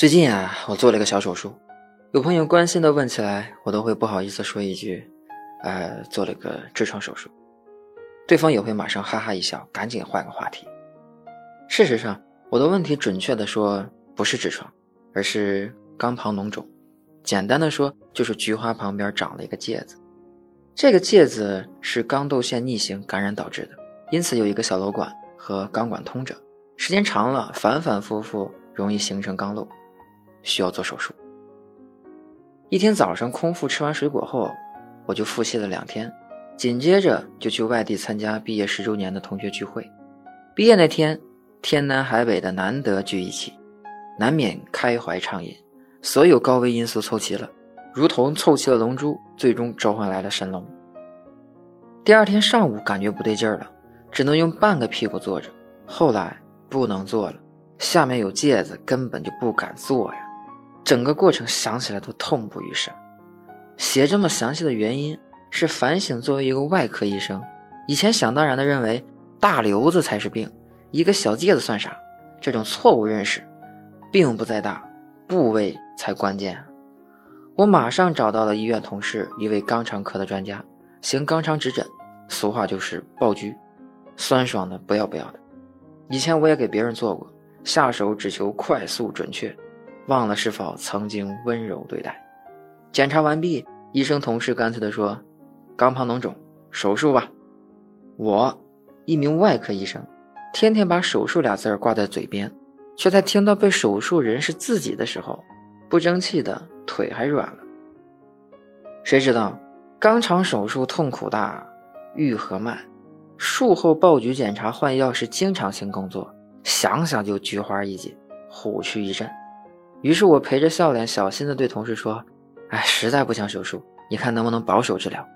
最近啊，我做了一个小手术，有朋友关心的问起来，我都会不好意思说一句，呃，做了个痔疮手术。对方也会马上哈哈一笑，赶紧换个话题。事实上，我的问题准确的说不是痔疮，而是肛旁脓肿。简单的说，就是菊花旁边长了一个疥子。这个疥子是肛窦腺逆行感染导致的，因此有一个小瘘管和肛管通着，时间长了，反反复复容易形成肛瘘。需要做手术。一天早上空腹吃完水果后，我就腹泻了两天，紧接着就去外地参加毕业十周年的同学聚会。毕业那天，天南海北的难得聚一起，难免开怀畅饮，所有高危因素凑齐了，如同凑齐了龙珠，最终召唤来了神龙。第二天上午感觉不对劲儿了，只能用半个屁股坐着，后来不能坐了，下面有戒子，根本就不敢坐呀。整个过程想起来都痛不欲生。写这么详细的原因是反省作为一个外科医生，以前想当然的认为大瘤子才是病，一个小疖子算啥？这种错误认识，病不在大，部位才关键。我马上找到了医院同事一位肛肠科的专家，行肛肠指诊，俗话就是爆菊，酸爽的不要不要的。以前我也给别人做过，下手只求快速准确。忘了是否曾经温柔对待。检查完毕，医生同事干脆地说：“肛旁脓肿，手术吧。”我，一名外科医生，天天把手术俩字儿挂在嘴边，却在听到被手术人是自己的时候，不争气的腿还软了。谁知道，肛肠手术痛苦大，愈合慢，术后爆菊检查换药是经常性工作，想想就菊花一紧，虎躯一震。于是我陪着笑脸，小心地对同事说：“哎，实在不想手术，你看能不能保守治疗？”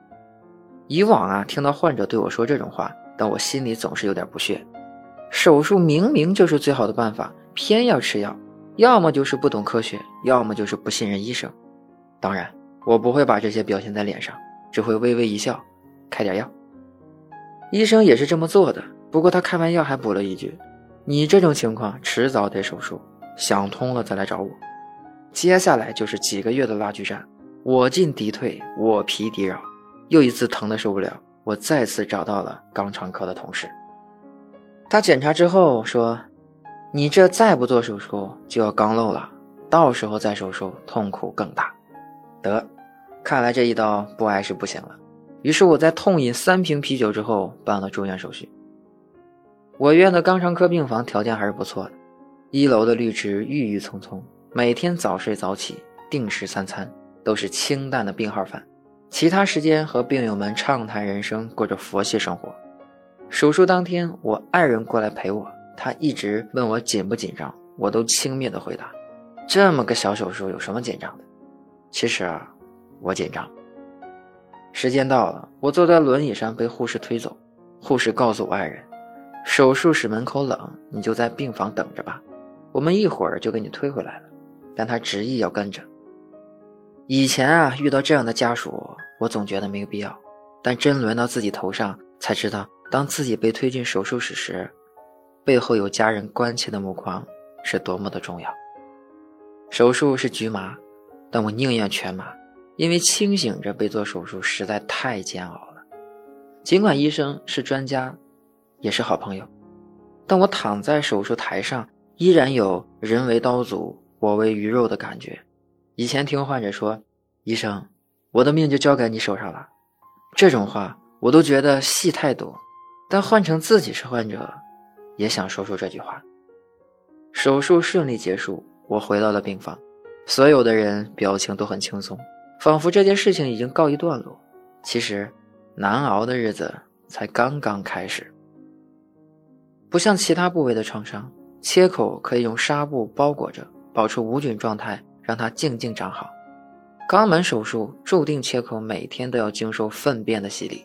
以往啊，听到患者对我说这种话，但我心里总是有点不屑。手术明明就是最好的办法，偏要吃药，要么就是不懂科学，要么就是不信任医生。当然，我不会把这些表现在脸上，只会微微一笑，开点药。医生也是这么做的，不过他开完药还补了一句：“你这种情况，迟早得手术。”想通了再来找我。接下来就是几个月的拉锯战，我进敌退，我疲敌扰。又一次疼得受不了，我再次找到了肛肠科的同事。他检查之后说：“你这再不做手术就要肛瘘了，到时候再手术痛苦更大。”得，看来这一刀不挨是不行了。于是我在痛饮三瓶啤酒之后办了住院手续。我院的肛肠科病房条件还是不错的。一楼的绿植郁郁葱葱，每天早睡早起，定时三餐都是清淡的病号饭，其他时间和病友们畅谈人生，过着佛系生活。手术当天，我爱人过来陪我，他一直问我紧不紧张，我都轻蔑的回答：“这么个小手术有什么紧张的？”其实啊，我紧张。时间到了，我坐在轮椅上被护士推走，护士告诉我爱人：“手术室门口冷，你就在病房等着吧。”我们一会儿就给你推回来了，但他执意要跟着。以前啊，遇到这样的家属，我总觉得没有必要，但真轮到自己头上，才知道当自己被推进手术室时，背后有家人关切的目光是多么的重要。手术是局麻，但我宁愿全麻，因为清醒着被做手术实在太煎熬了。尽管医生是专家，也是好朋友，但我躺在手术台上。依然有人为刀俎，我为鱼肉的感觉。以前听患者说：“医生，我的命就交给你手上了。”这种话我都觉得戏太多。但换成自己是患者，也想说出这句话。手术顺利结束，我回到了病房，所有的人表情都很轻松，仿佛这件事情已经告一段落。其实，难熬的日子才刚刚开始。不像其他部位的创伤。切口可以用纱布包裹着，保持无菌状态，让它静静长好。肛门手术注定切口每天都要经受粪便的洗礼，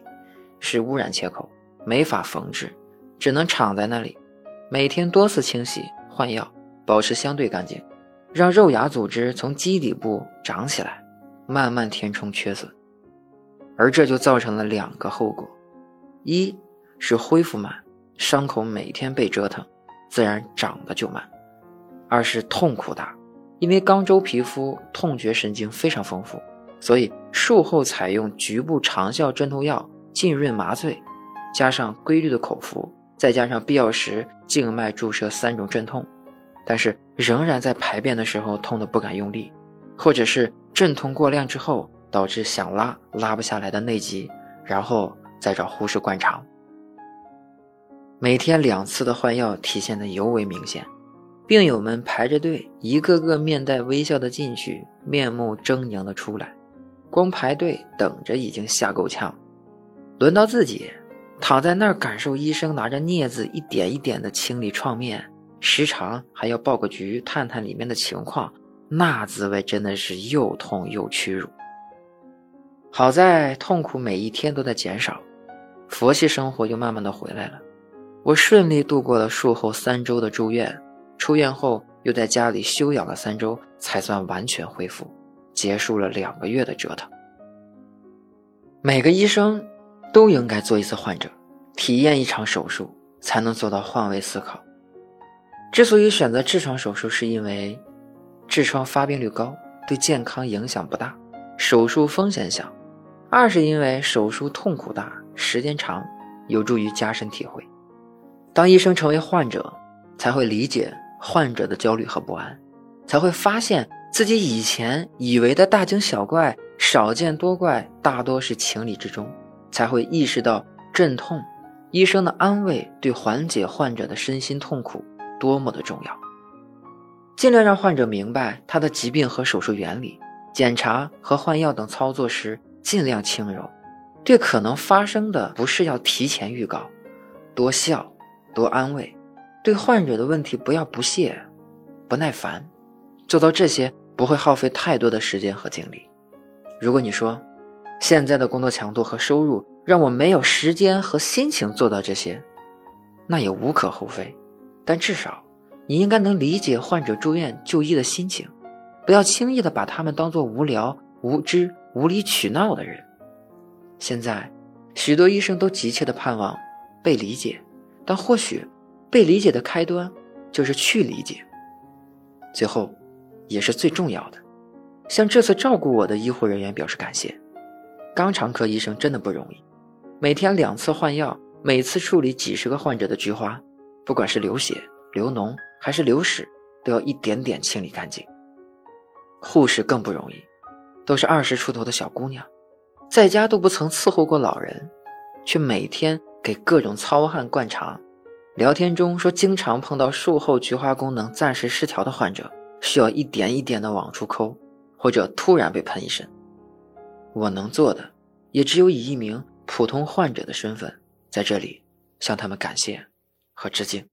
是污染切口，没法缝制，只能敞在那里，每天多次清洗换药，保持相对干净，让肉芽组织从基底部长起来，慢慢填充缺损。而这就造成了两个后果：一是恢复慢，伤口每天被折腾。自然长得就慢，二是痛苦大，因为肛周皮肤痛觉神经非常丰富，所以术后采用局部长效镇痛药浸润麻醉，加上规律的口服，再加上必要时静脉注射三种镇痛，但是仍然在排便的时候痛得不敢用力，或者是镇痛过量之后导致想拉拉不下来的内急，然后再找护士灌肠。每天两次的换药体现的尤为明显。病友们排着队，一个个面带微笑的进去，面目狰狞的出来。光排队等着已经吓够呛，轮到自己，躺在那儿感受医生拿着镊子一点一点的清理创面，时常还要报个局，探探里面的情况，那滋味真的是又痛又屈辱。好在痛苦每一天都在减少，佛系生活又慢慢的回来了。我顺利度过了术后三周的住院。出院后又在家里休养了三周，才算完全恢复，结束了两个月的折腾。每个医生都应该做一次患者，体验一场手术，才能做到换位思考。之所以选择痔疮手术，是因为痔疮发病率高，对健康影响不大，手术风险小；二是因为手术痛苦大，时间长，有助于加深体会。当医生成为患者，才会理解。患者的焦虑和不安，才会发现自己以前以为的大惊小怪、少见多怪，大多是情理之中，才会意识到镇痛、医生的安慰对缓解患者的身心痛苦多么的重要。尽量让患者明白他的疾病和手术原理，检查和换药等操作时尽量轻柔，对可能发生的不适要提前预告，多笑，多安慰。对患者的问题不要不屑、不耐烦，做到这些不会耗费太多的时间和精力。如果你说现在的工作强度和收入让我没有时间和心情做到这些，那也无可厚非。但至少你应该能理解患者住院就医的心情，不要轻易的把他们当做无聊、无知、无理取闹的人。现在许多医生都急切的盼望被理解，但或许。被理解的开端，就是去理解。最后，也是最重要的，向这次照顾我的医护人员表示感谢。肛肠科医生真的不容易，每天两次换药，每次处理几十个患者的菊花，不管是流血、流脓还是流屎，都要一点点清理干净。护士更不容易，都是二十出头的小姑娘，在家都不曾伺候过老人，却每天给各种糙汉灌茶。聊天中说，经常碰到术后菊花功能暂时失调的患者，需要一点一点的往出抠，或者突然被喷一身。我能做的，也只有以一名普通患者的身份，在这里向他们感谢和致敬。